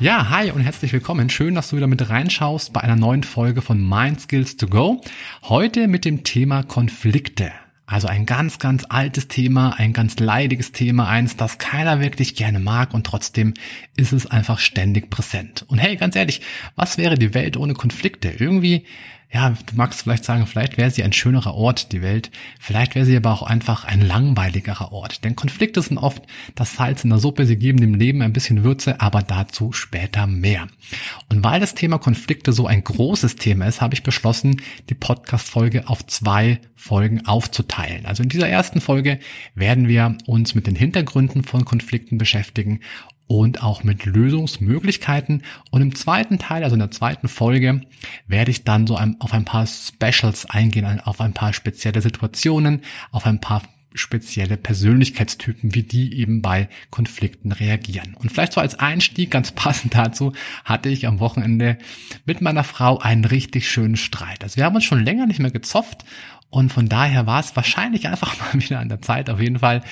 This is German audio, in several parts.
Ja, hi und herzlich willkommen. Schön, dass du wieder mit reinschaust bei einer neuen Folge von Mind Skills to Go. Heute mit dem Thema Konflikte. Also ein ganz, ganz altes Thema, ein ganz leidiges Thema, eins, das keiner wirklich gerne mag und trotzdem ist es einfach ständig präsent. Und hey, ganz ehrlich, was wäre die Welt ohne Konflikte? Irgendwie ja, du magst vielleicht sagen, vielleicht wäre sie ein schönerer Ort, die Welt. Vielleicht wäre sie aber auch einfach ein langweiligerer Ort. Denn Konflikte sind oft das Salz in der Suppe. Sie geben dem Leben ein bisschen Würze, aber dazu später mehr. Und weil das Thema Konflikte so ein großes Thema ist, habe ich beschlossen, die Podcast-Folge auf zwei Folgen aufzuteilen. Also in dieser ersten Folge werden wir uns mit den Hintergründen von Konflikten beschäftigen und auch mit Lösungsmöglichkeiten. Und im zweiten Teil, also in der zweiten Folge, werde ich dann so auf ein paar Specials eingehen, auf ein paar spezielle Situationen, auf ein paar spezielle Persönlichkeitstypen, wie die eben bei Konflikten reagieren. Und vielleicht so als Einstieg, ganz passend dazu, hatte ich am Wochenende mit meiner Frau einen richtig schönen Streit. Also wir haben uns schon länger nicht mehr gezofft und von daher war es wahrscheinlich einfach mal wieder an der Zeit. Auf jeden Fall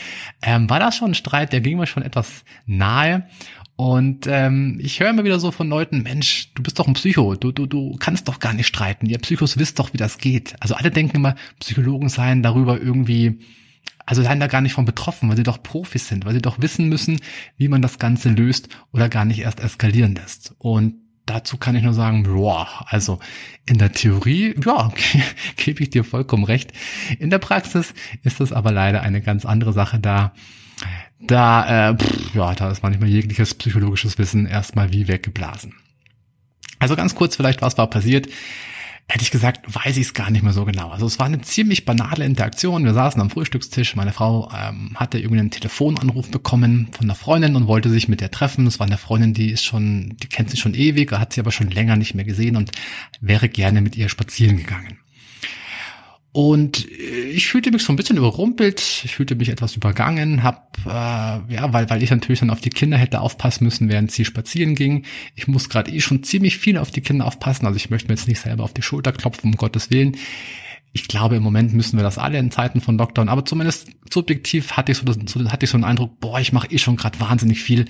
ähm, war das schon ein Streit, der ging mir schon etwas nahe. Und ähm, ich höre immer wieder so von Leuten, Mensch, du bist doch ein Psycho, du, du, du kannst doch gar nicht streiten. Ihr Psychos wisst doch, wie das geht. Also alle denken immer, Psychologen seien darüber irgendwie, also seien da gar nicht von betroffen, weil sie doch Profis sind, weil sie doch wissen müssen, wie man das Ganze löst oder gar nicht erst eskalieren lässt. Und dazu kann ich nur sagen, boah, also in der Theorie, ja, gebe ich dir vollkommen recht. In der Praxis ist das aber leider eine ganz andere Sache da. Da, äh, pff, ja, da ist manchmal jegliches psychologisches Wissen erstmal wie weggeblasen. Also ganz kurz vielleicht, was war passiert? Hätte ich gesagt, weiß ich es gar nicht mehr so genau. Also es war eine ziemlich banale Interaktion. Wir saßen am Frühstückstisch. Meine Frau ähm, hatte irgendwie einen Telefonanruf bekommen von einer Freundin und wollte sich mit der treffen. Es war eine Freundin, die ist schon, die kennt sie schon ewig, hat sie aber schon länger nicht mehr gesehen und wäre gerne mit ihr spazieren gegangen. Und äh, ich fühlte mich so ein bisschen überrumpelt, ich fühlte mich etwas übergangen, hab, äh, ja, weil, weil ich natürlich dann auf die Kinder hätte aufpassen müssen, während sie spazieren ging. Ich muss gerade eh schon ziemlich viel auf die Kinder aufpassen, also ich möchte mir jetzt nicht selber auf die Schulter klopfen, um Gottes Willen. Ich glaube, im Moment müssen wir das alle in Zeiten von Lockdown, aber zumindest subjektiv hatte ich so, das, hatte ich so einen Eindruck, boah, ich mache eh schon gerade wahnsinnig viel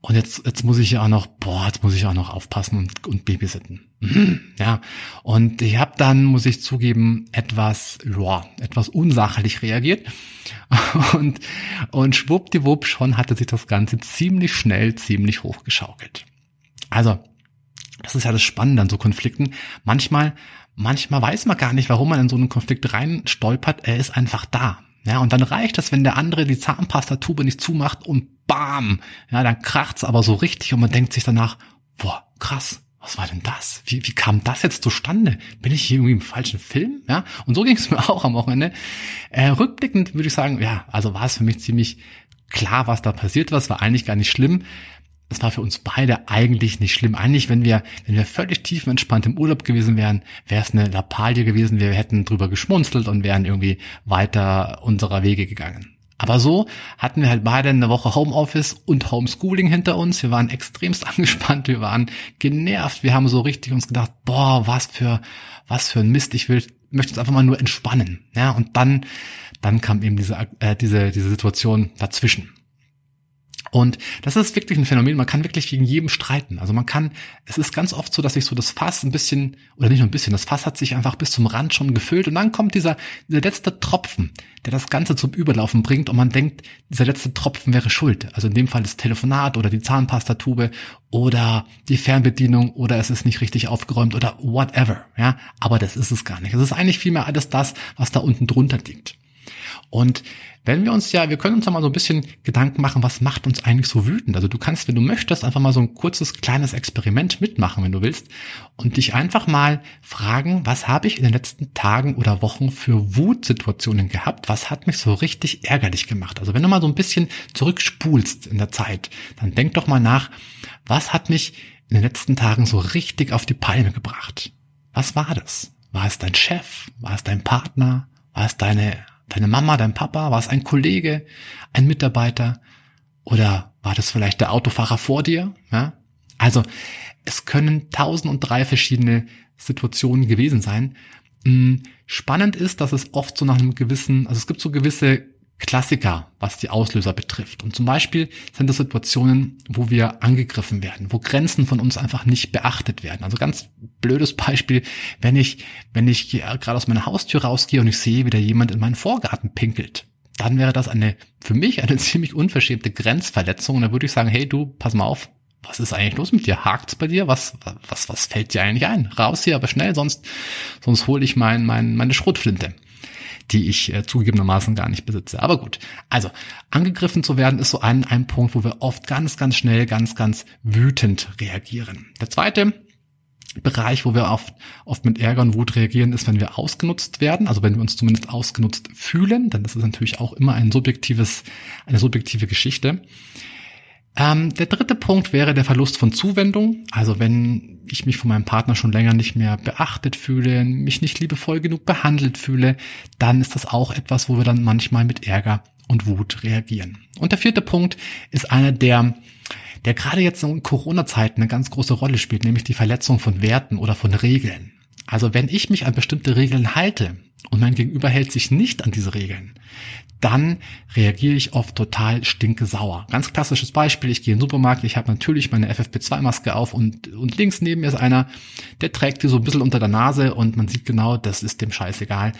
und jetzt, jetzt muss ich ja auch noch, boah, jetzt muss ich auch noch aufpassen und, und babysitten. Mhm, ja. Und ich habe dann, muss ich zugeben, etwas, ja, etwas unsachlich reagiert. Und, und schwuppdiwupp schon hatte sich das Ganze ziemlich schnell, ziemlich hochgeschaukelt. Also, das ist ja das Spannende an so Konflikten. Manchmal, manchmal weiß man gar nicht, warum man in so einen Konflikt rein stolpert. Er ist einfach da. Ja, und dann reicht das, wenn der andere die Zahnpastatube nicht zumacht und bam, ja, dann kracht's aber so richtig und man denkt sich danach, boah, krass, was war denn das? Wie, wie kam das jetzt zustande? Bin ich hier irgendwie im falschen Film? Ja, und so ging es mir auch am Wochenende. Äh, rückblickend würde ich sagen, ja, also war es für mich ziemlich klar, was da passiert war. Es war eigentlich gar nicht schlimm es war für uns beide eigentlich nicht schlimm. Eigentlich, wenn wir, wenn wir völlig tiefenentspannt im Urlaub gewesen wären, wäre es eine Lappalie gewesen. Wir hätten drüber geschmunzelt und wären irgendwie weiter unserer Wege gegangen. Aber so hatten wir halt beide eine Woche Homeoffice und Homeschooling hinter uns. Wir waren extremst angespannt, wir waren genervt. Wir haben so richtig uns gedacht, boah, was für, was für ein Mist. Ich will, möchte uns einfach mal nur entspannen. Ja, und dann, dann kam eben diese, äh, diese, diese Situation dazwischen. Und das ist wirklich ein Phänomen, man kann wirklich gegen jedem streiten. Also man kann, es ist ganz oft so, dass sich so das Fass ein bisschen, oder nicht nur ein bisschen, das Fass hat sich einfach bis zum Rand schon gefüllt und dann kommt dieser, dieser letzte Tropfen, der das Ganze zum Überlaufen bringt und man denkt, dieser letzte Tropfen wäre schuld. Also in dem Fall das Telefonat oder die Zahnpastatube oder die Fernbedienung oder es ist nicht richtig aufgeräumt oder whatever, ja. Aber das ist es gar nicht. Es ist eigentlich vielmehr alles das, was da unten drunter liegt. Und wenn wir uns ja, wir können uns ja mal so ein bisschen Gedanken machen, was macht uns eigentlich so wütend? Also du kannst, wenn du möchtest, einfach mal so ein kurzes, kleines Experiment mitmachen, wenn du willst, und dich einfach mal fragen, was habe ich in den letzten Tagen oder Wochen für Wutsituationen gehabt? Was hat mich so richtig ärgerlich gemacht? Also wenn du mal so ein bisschen zurückspulst in der Zeit, dann denk doch mal nach, was hat mich in den letzten Tagen so richtig auf die Palme gebracht? Was war das? War es dein Chef? War es dein Partner? War es deine deine Mama, dein Papa? War es ein Kollege, ein Mitarbeiter? Oder war das vielleicht der Autofahrer vor dir? Ja? Also es können tausend und drei verschiedene Situationen gewesen sein. Hm, spannend ist, dass es oft so nach einem gewissen, also es gibt so gewisse Klassiker, was die Auslöser betrifft. Und zum Beispiel sind das Situationen, wo wir angegriffen werden, wo Grenzen von uns einfach nicht beachtet werden. Also ganz blödes Beispiel, wenn ich, wenn ich gerade aus meiner Haustür rausgehe und ich sehe, wie da jemand in meinen Vorgarten pinkelt, dann wäre das eine, für mich eine ziemlich unverschämte Grenzverletzung. Und da würde ich sagen, hey du, pass mal auf, was ist eigentlich los mit dir? Hakt's bei dir? Was, was, was fällt dir eigentlich ein? Raus hier, aber schnell, sonst, sonst hole ich mein, mein, meine Schrotflinte die ich äh, zugegebenermaßen gar nicht besitze. Aber gut, also angegriffen zu werden ist so ein, ein Punkt, wo wir oft ganz, ganz schnell, ganz, ganz wütend reagieren. Der zweite Bereich, wo wir oft, oft mit Ärger und Wut reagieren, ist, wenn wir ausgenutzt werden, also wenn wir uns zumindest ausgenutzt fühlen, dann ist es natürlich auch immer ein subjektives, eine subjektive Geschichte. Ähm, der dritte Punkt wäre der Verlust von Zuwendung. Also wenn ich mich von meinem Partner schon länger nicht mehr beachtet fühle, mich nicht liebevoll genug behandelt fühle, dann ist das auch etwas, wo wir dann manchmal mit Ärger und Wut reagieren. Und der vierte Punkt ist einer, der, der gerade jetzt in Corona-Zeiten eine ganz große Rolle spielt, nämlich die Verletzung von Werten oder von Regeln. Also wenn ich mich an bestimmte Regeln halte und mein Gegenüber hält sich nicht an diese Regeln, dann reagiere ich oft total stinke sauer. Ganz klassisches Beispiel, ich gehe in den Supermarkt, ich habe natürlich meine FFP2-Maske auf und, und links neben mir ist einer, der trägt die so ein bisschen unter der Nase und man sieht genau, das ist dem scheißegal.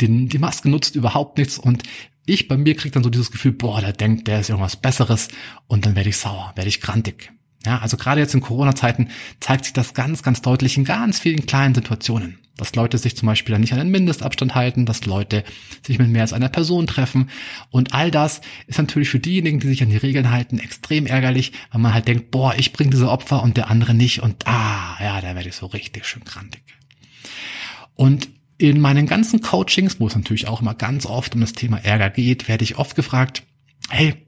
Den, die Maske nutzt überhaupt nichts und ich bei mir kriege dann so dieses Gefühl, boah, der denkt, der ist irgendwas Besseres und dann werde ich sauer, werde ich grantig. Ja, also gerade jetzt in Corona-Zeiten zeigt sich das ganz, ganz deutlich in ganz vielen kleinen Situationen. Dass Leute sich zum Beispiel nicht an den Mindestabstand halten, dass Leute sich mit mehr als einer Person treffen. Und all das ist natürlich für diejenigen, die sich an die Regeln halten, extrem ärgerlich, weil man halt denkt, boah, ich bringe diese Opfer und der andere nicht. Und ah, ja, da werde ich so richtig schön krantig. Und in meinen ganzen Coachings, wo es natürlich auch immer ganz oft um das Thema Ärger geht, werde ich oft gefragt, hey,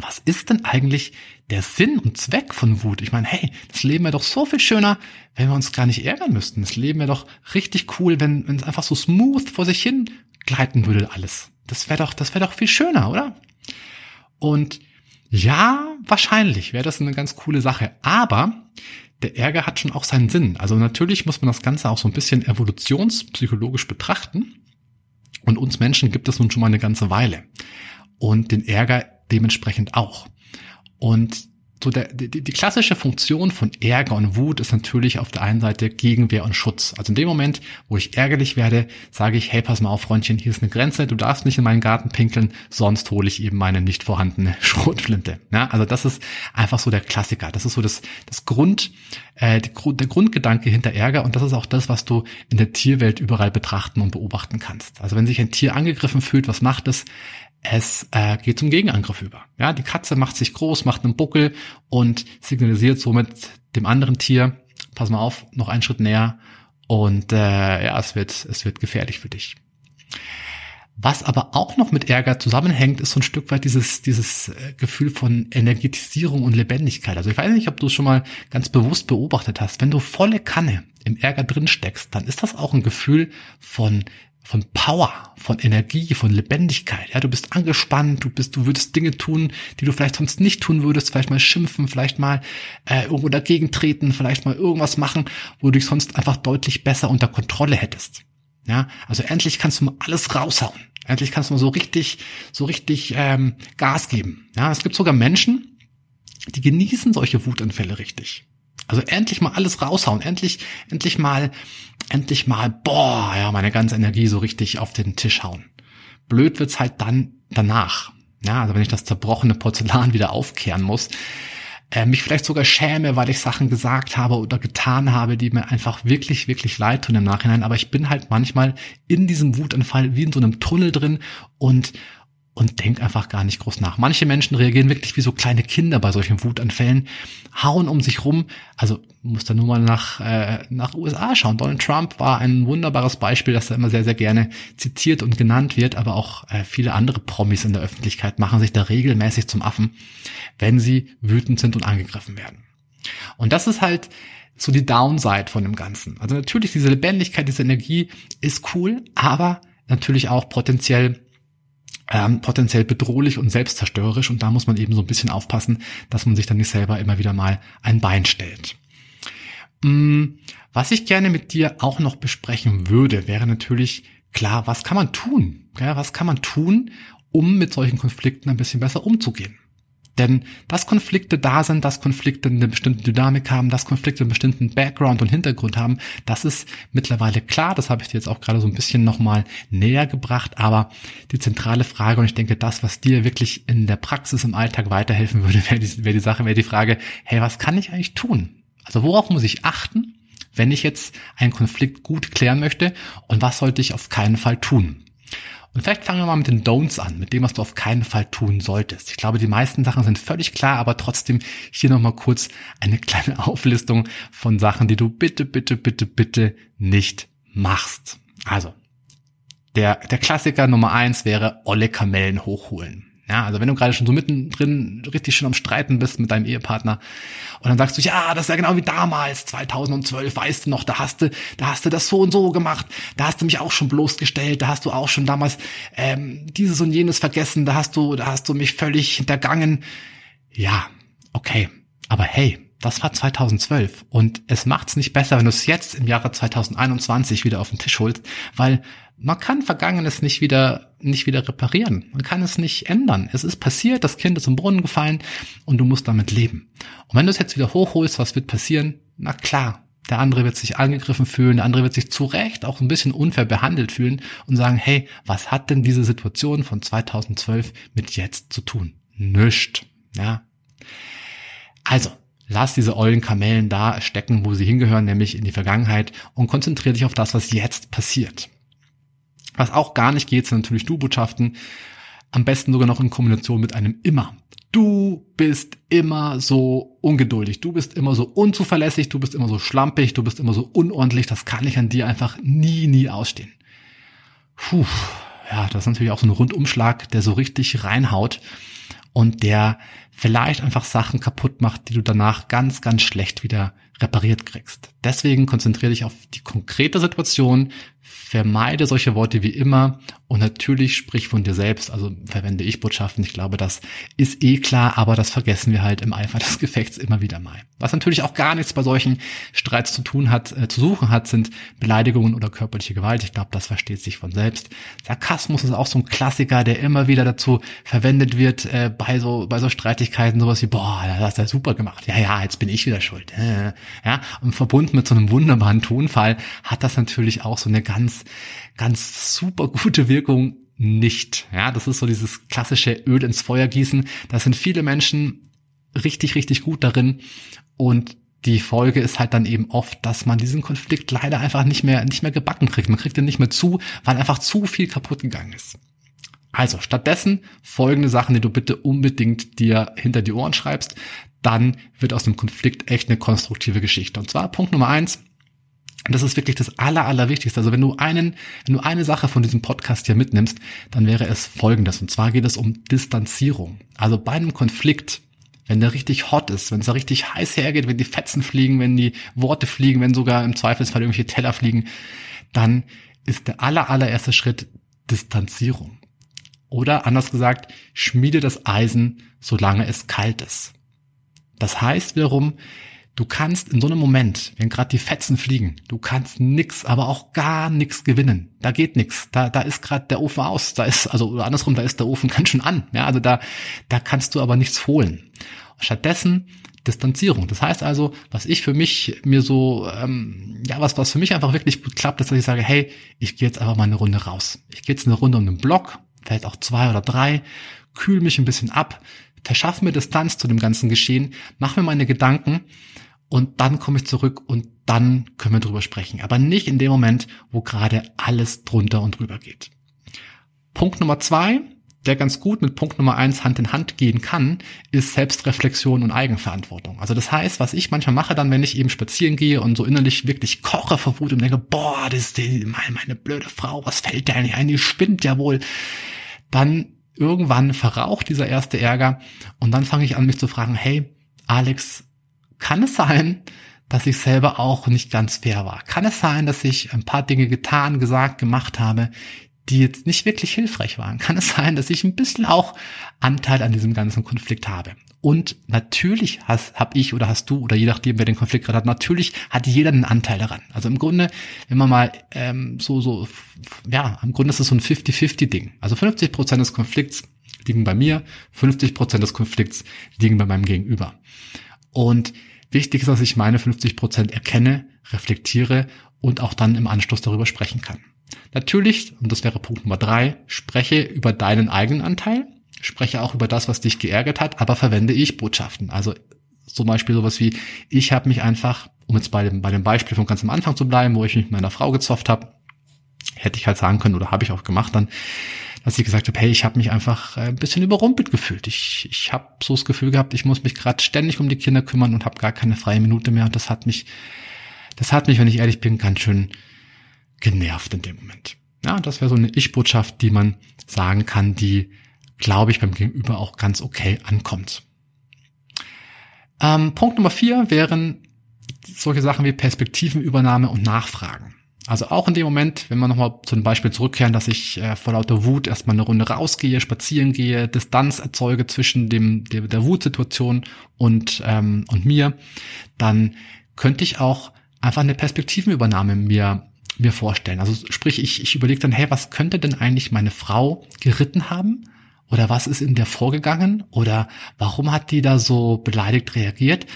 was ist denn eigentlich der Sinn und Zweck von Wut? Ich meine, hey, das Leben wäre doch so viel schöner, wenn wir uns gar nicht ärgern müssten. Das Leben wäre doch richtig cool, wenn, wenn es einfach so smooth vor sich hin gleiten würde alles. Das wäre doch, das wäre doch viel schöner, oder? Und ja, wahrscheinlich wäre das eine ganz coole Sache. Aber der Ärger hat schon auch seinen Sinn. Also natürlich muss man das Ganze auch so ein bisschen evolutionspsychologisch betrachten. Und uns Menschen gibt es nun schon mal eine ganze Weile. Und den Ärger dementsprechend auch. Und so der, die, die klassische Funktion von Ärger und Wut ist natürlich auf der einen Seite Gegenwehr und Schutz. Also in dem Moment, wo ich ärgerlich werde, sage ich, hey, pass mal auf, Freundchen, hier ist eine Grenze, du darfst nicht in meinen Garten pinkeln, sonst hole ich eben meine nicht vorhandene Schrotflinte. Ja, also das ist einfach so der Klassiker. Das ist so das, das Grund, äh, die, der Grundgedanke hinter Ärger und das ist auch das, was du in der Tierwelt überall betrachten und beobachten kannst. Also wenn sich ein Tier angegriffen fühlt, was macht es? Es äh, geht zum Gegenangriff über. Ja, die Katze macht sich groß, macht einen Buckel und signalisiert somit dem anderen Tier, pass mal auf, noch einen Schritt näher und äh, ja, es wird, es wird gefährlich für dich. Was aber auch noch mit Ärger zusammenhängt, ist so ein Stück weit dieses, dieses äh, Gefühl von Energetisierung und Lebendigkeit. Also ich weiß nicht, ob du es schon mal ganz bewusst beobachtet hast. Wenn du volle Kanne im Ärger drin steckst, dann ist das auch ein Gefühl von von Power, von Energie, von Lebendigkeit. Ja, du bist angespannt, du bist, du würdest Dinge tun, die du vielleicht sonst nicht tun würdest, vielleicht mal schimpfen, vielleicht mal äh, irgendwo dagegen treten, vielleicht mal irgendwas machen, wo du dich sonst einfach deutlich besser unter Kontrolle hättest. Ja, also endlich kannst du mal alles raushauen. Endlich kannst du mal so richtig, so richtig ähm, Gas geben. Ja, es gibt sogar Menschen, die genießen solche Wutanfälle richtig. Also endlich mal alles raushauen, endlich, endlich mal, endlich mal, boah, ja, meine ganze Energie so richtig auf den Tisch hauen. Blöd wird's halt dann danach. Ja, also wenn ich das zerbrochene Porzellan wieder aufkehren muss. äh, mich vielleicht sogar schäme, weil ich Sachen gesagt habe oder getan habe, die mir einfach wirklich, wirklich leid tun im Nachhinein. Aber ich bin halt manchmal in diesem Wutanfall wie in so einem Tunnel drin und und denkt einfach gar nicht groß nach. Manche Menschen reagieren wirklich wie so kleine Kinder bei solchen Wutanfällen, hauen um sich rum. Also muss da nur mal nach, äh, nach USA schauen. Donald Trump war ein wunderbares Beispiel, das da immer sehr, sehr gerne zitiert und genannt wird, aber auch äh, viele andere Promis in der Öffentlichkeit machen sich da regelmäßig zum Affen, wenn sie wütend sind und angegriffen werden. Und das ist halt so die Downside von dem Ganzen. Also natürlich diese Lebendigkeit, diese Energie ist cool, aber natürlich auch potenziell ähm, potenziell bedrohlich und selbstzerstörerisch und da muss man eben so ein bisschen aufpassen, dass man sich dann nicht selber immer wieder mal ein Bein stellt. Mm, was ich gerne mit dir auch noch besprechen würde, wäre natürlich klar, was kann man tun? Was kann man tun, um mit solchen Konflikten ein bisschen besser umzugehen? Denn dass Konflikte da sind, dass Konflikte eine bestimmte Dynamik haben, dass Konflikte einen bestimmten Background und Hintergrund haben, das ist mittlerweile klar. Das habe ich dir jetzt auch gerade so ein bisschen nochmal näher gebracht. Aber die zentrale Frage, und ich denke, das, was dir wirklich in der Praxis im Alltag weiterhelfen würde, wäre die, wäre die Sache, wäre die Frage, hey, was kann ich eigentlich tun? Also worauf muss ich achten, wenn ich jetzt einen Konflikt gut klären möchte? Und was sollte ich auf keinen Fall tun? Und vielleicht fangen wir mal mit den Don'ts an, mit dem, was du auf keinen Fall tun solltest. Ich glaube, die meisten Sachen sind völlig klar, aber trotzdem hier nochmal kurz eine kleine Auflistung von Sachen, die du bitte, bitte, bitte, bitte nicht machst. Also, der, der Klassiker Nummer eins wäre olle Kamellen hochholen. Ja, also wenn du gerade schon so mittendrin richtig schön am Streiten bist mit deinem Ehepartner und dann sagst du, ja, das ist ja genau wie damals, 2012, weißt du noch, da hast du, da hast du das so und so gemacht, da hast du mich auch schon bloßgestellt, da hast du auch schon damals ähm, dieses und jenes vergessen, da hast du, da hast du mich völlig hintergangen. Ja, okay, aber hey, das war 2012 und es macht's nicht besser, wenn du es jetzt im Jahre 2021 wieder auf den Tisch holst, weil man kann Vergangenes nicht wieder, nicht wieder reparieren. Man kann es nicht ändern. Es ist passiert, das Kind ist im Brunnen gefallen und du musst damit leben. Und wenn du es jetzt wieder hochholst, was wird passieren? Na klar, der andere wird sich angegriffen fühlen, der andere wird sich zu Recht auch ein bisschen unfair behandelt fühlen und sagen, hey, was hat denn diese Situation von 2012 mit jetzt zu tun? Nischt, ja. Also, lass diese ollen Kamellen da stecken, wo sie hingehören, nämlich in die Vergangenheit und konzentriere dich auf das, was jetzt passiert. Was auch gar nicht geht, sind natürlich Du-Botschaften. Am besten sogar noch in Kombination mit einem immer. Du bist immer so ungeduldig, du bist immer so unzuverlässig, du bist immer so schlampig, du bist immer so unordentlich, das kann ich an dir einfach nie, nie ausstehen. Puh, ja, das ist natürlich auch so ein Rundumschlag, der so richtig reinhaut und der vielleicht einfach Sachen kaputt macht, die du danach ganz, ganz schlecht wieder repariert kriegst. Deswegen konzentriere dich auf die konkrete Situation, vermeide solche Worte wie immer und natürlich sprich von dir selbst, also verwende ich Botschaften. Ich glaube, das ist eh klar, aber das vergessen wir halt im Eifer des Gefechts immer wieder mal. Was natürlich auch gar nichts bei solchen Streits zu tun hat, äh, zu suchen hat, sind Beleidigungen oder körperliche Gewalt. Ich glaube, das versteht sich von selbst. Sarkasmus ist auch so ein Klassiker, der immer wieder dazu verwendet wird äh, bei so bei so Streitigkeiten, sowas wie boah, das hast du ja super gemacht. Ja, ja, jetzt bin ich wieder schuld. Ja, und verbunden mit so einem wunderbaren Tonfall hat das natürlich auch so eine ganz ganz super gute Wirkung nicht. Ja, das ist so dieses klassische Öl ins Feuer gießen. Da sind viele Menschen richtig, richtig gut darin und die Folge ist halt dann eben oft, dass man diesen Konflikt leider einfach nicht mehr, nicht mehr gebacken kriegt. Man kriegt den nicht mehr zu, weil einfach zu viel kaputt gegangen ist. Also stattdessen folgende Sachen, die du bitte unbedingt dir hinter die Ohren schreibst. Dann wird aus dem Konflikt echt eine konstruktive Geschichte. Und zwar Punkt Nummer eins. Und das ist wirklich das Aller, Allerwichtigste. Also wenn du einen, wenn du eine Sache von diesem Podcast hier mitnimmst, dann wäre es folgendes. Und zwar geht es um Distanzierung. Also bei einem Konflikt, wenn der richtig hot ist, wenn es da richtig heiß hergeht, wenn die Fetzen fliegen, wenn die Worte fliegen, wenn sogar im Zweifelsfall irgendwelche Teller fliegen, dann ist der aller, allererste Schritt Distanzierung. Oder anders gesagt, schmiede das Eisen, solange es kalt ist. Das heißt wiederum, Du kannst in so einem Moment, wenn gerade die Fetzen fliegen, du kannst nix, aber auch gar nix gewinnen. Da geht nix. Da, da ist gerade der Ofen aus. Da ist, also oder andersrum, da ist der Ofen ganz schön an. Ja, also da, da kannst du aber nichts holen. Stattdessen Distanzierung. Das heißt also, was ich für mich mir so, ähm, ja, was, was für mich einfach wirklich gut klappt, ist, dass ich sage, hey, ich gehe jetzt einfach mal eine Runde raus. Ich gehe jetzt eine Runde um den Block, vielleicht auch zwei oder drei, kühl mich ein bisschen ab, verschaff mir Distanz zu dem ganzen Geschehen, mach mir meine Gedanken und dann komme ich zurück und dann können wir drüber sprechen. Aber nicht in dem Moment, wo gerade alles drunter und drüber geht. Punkt Nummer zwei, der ganz gut mit Punkt Nummer eins Hand in Hand gehen kann, ist Selbstreflexion und Eigenverantwortung. Also das heißt, was ich manchmal mache dann, wenn ich eben spazieren gehe und so innerlich wirklich koche vor Wut und denke, boah, das ist die, meine, meine blöde Frau, was fällt der eigentlich ein, die spinnt ja wohl. Dann irgendwann verraucht dieser erste Ärger und dann fange ich an, mich zu fragen, hey, Alex, kann es sein, dass ich selber auch nicht ganz fair war? Kann es sein, dass ich ein paar Dinge getan, gesagt, gemacht habe, die jetzt nicht wirklich hilfreich waren, kann es sein, dass ich ein bisschen auch Anteil an diesem ganzen Konflikt habe. Und natürlich habe ich oder hast du oder je nachdem, wer den Konflikt gerade hat, natürlich hat jeder einen Anteil daran. Also im Grunde, wenn man mal ähm, so, so, ja, im Grunde ist es so ein 50-50-Ding. Also 50 Prozent des Konflikts liegen bei mir, 50 Prozent des Konflikts liegen bei meinem Gegenüber. Und wichtig ist, dass ich meine 50 Prozent erkenne, reflektiere und auch dann im Anschluss darüber sprechen kann. Natürlich, und das wäre Punkt Nummer drei, spreche über deinen eigenen Anteil, spreche auch über das, was dich geärgert hat, aber verwende ich Botschaften. Also zum Beispiel sowas wie, ich habe mich einfach, um jetzt bei dem, bei dem Beispiel von ganz am Anfang zu bleiben, wo ich mich mit meiner Frau gezofft habe, hätte ich halt sagen können oder habe ich auch gemacht dann, dass ich gesagt habe, hey, ich habe mich einfach äh, ein bisschen überrumpelt gefühlt. Ich, ich habe so das Gefühl gehabt, ich muss mich gerade ständig um die Kinder kümmern und habe gar keine freie Minute mehr. Und das hat mich, das hat mich, wenn ich ehrlich bin, ganz schön genervt in dem Moment. Ja, das wäre so eine Ich-Botschaft, die man sagen kann, die, glaube ich, beim Gegenüber auch ganz okay ankommt. Ähm, Punkt Nummer vier wären solche Sachen wie Perspektivenübernahme und Nachfragen. Also auch in dem Moment, wenn wir nochmal zu dem Beispiel zurückkehren, dass ich äh, vor lauter Wut erstmal eine Runde rausgehe, spazieren gehe, Distanz erzeuge zwischen dem der, der Wutsituation und ähm, und mir, dann könnte ich auch einfach eine Perspektivenübernahme mir mir vorstellen. Also sprich, ich, ich überlege dann, hey, was könnte denn eigentlich meine Frau geritten haben? Oder was ist in der vorgegangen? Oder warum hat die da so beleidigt reagiert?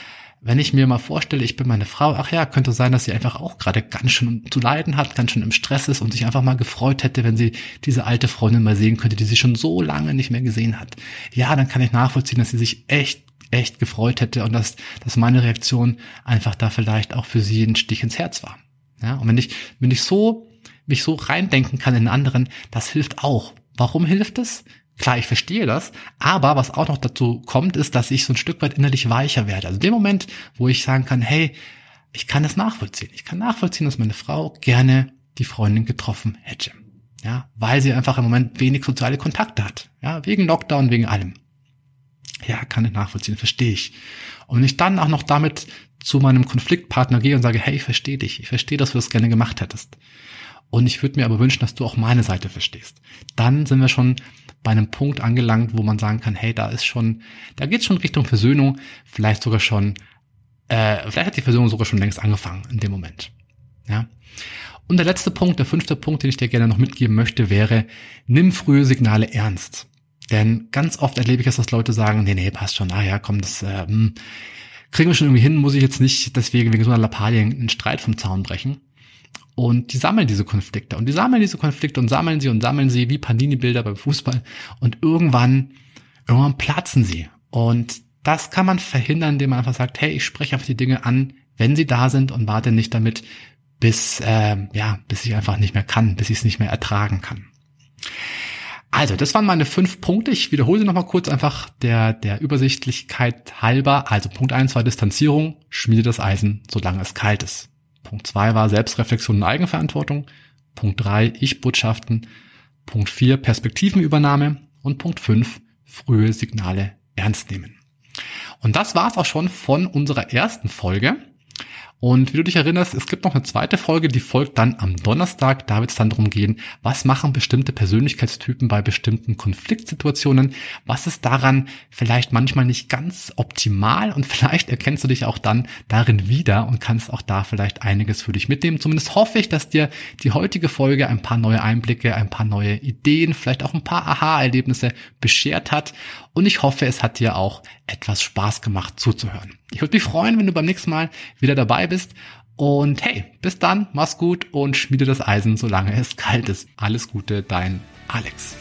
Wenn ich mir mal vorstelle, ich bin meine Frau, ach ja, könnte sein, dass sie einfach auch gerade ganz schön zu leiden hat, ganz schön im Stress ist und sich einfach mal gefreut hätte, wenn sie diese alte Freundin mal sehen könnte, die sie schon so lange nicht mehr gesehen hat. Ja, dann kann ich nachvollziehen, dass sie sich echt, echt gefreut hätte und dass, dass meine Reaktion einfach da vielleicht auch für sie ein Stich ins Herz war. Ja, und wenn ich, wenn ich so, mich so reindenken kann in anderen, das hilft auch. Warum hilft es? Klar, ich verstehe das, aber was auch noch dazu kommt, ist, dass ich so ein Stück weit innerlich weicher werde. Also in dem Moment, wo ich sagen kann, hey, ich kann das nachvollziehen. Ich kann nachvollziehen, dass meine Frau gerne die Freundin getroffen hätte. Ja, weil sie einfach im Moment wenig soziale Kontakte hat. Ja, wegen Lockdown, wegen allem. Ja, kann ich nachvollziehen, verstehe ich. Und wenn ich dann auch noch damit zu meinem Konfliktpartner gehe und sage, hey, ich verstehe dich, ich verstehe, dass du das gerne gemacht hättest. Und ich würde mir aber wünschen, dass du auch meine Seite verstehst. Dann sind wir schon bei einem Punkt angelangt, wo man sagen kann, hey, da ist schon, da geht es schon Richtung Versöhnung, vielleicht sogar schon, äh, vielleicht hat die Versöhnung sogar schon längst angefangen in dem Moment. Ja. Und der letzte Punkt, der fünfte Punkt, den ich dir gerne noch mitgeben möchte, wäre, nimm frühe Signale ernst. Denn ganz oft erlebe ich es, dass Leute sagen, nee, nee, passt schon, ah ja, komm, das äh, hm, kriegen wir schon irgendwie hin, muss ich jetzt nicht deswegen wegen so einer Lappalie einen Streit vom Zaun brechen. Und die sammeln diese Konflikte und die sammeln diese Konflikte und sammeln sie und sammeln sie wie Panini-Bilder beim Fußball und irgendwann, irgendwann platzen sie. Und das kann man verhindern, indem man einfach sagt, hey, ich spreche einfach die Dinge an, wenn sie da sind und warte nicht damit, bis, äh, ja, bis ich einfach nicht mehr kann, bis ich es nicht mehr ertragen kann. Also, das waren meine fünf Punkte. Ich wiederhole sie nochmal kurz einfach der, der Übersichtlichkeit halber. Also Punkt eins war Distanzierung, schmiede das Eisen, solange es kalt ist. Punkt zwei war Selbstreflexion und Eigenverantwortung. Punkt drei Ich-Botschaften. Punkt vier Perspektivenübernahme. Und Punkt fünf frühe Signale ernst nehmen. Und das war's auch schon von unserer ersten Folge. Und wie du dich erinnerst, es gibt noch eine zweite Folge, die folgt dann am Donnerstag. Da wird es dann darum gehen, was machen bestimmte Persönlichkeitstypen bei bestimmten Konfliktsituationen? Was ist daran vielleicht manchmal nicht ganz optimal? Und vielleicht erkennst du dich auch dann darin wieder und kannst auch da vielleicht einiges für dich mitnehmen. Zumindest hoffe ich, dass dir die heutige Folge ein paar neue Einblicke, ein paar neue Ideen, vielleicht auch ein paar Aha-Erlebnisse beschert hat. Und ich hoffe, es hat dir auch etwas Spaß gemacht zuzuhören. Ich würde mich freuen, wenn du beim nächsten Mal wieder dabei bist. Und hey, bis dann, mach's gut und schmiede das Eisen, solange es kalt ist. Alles Gute, dein Alex.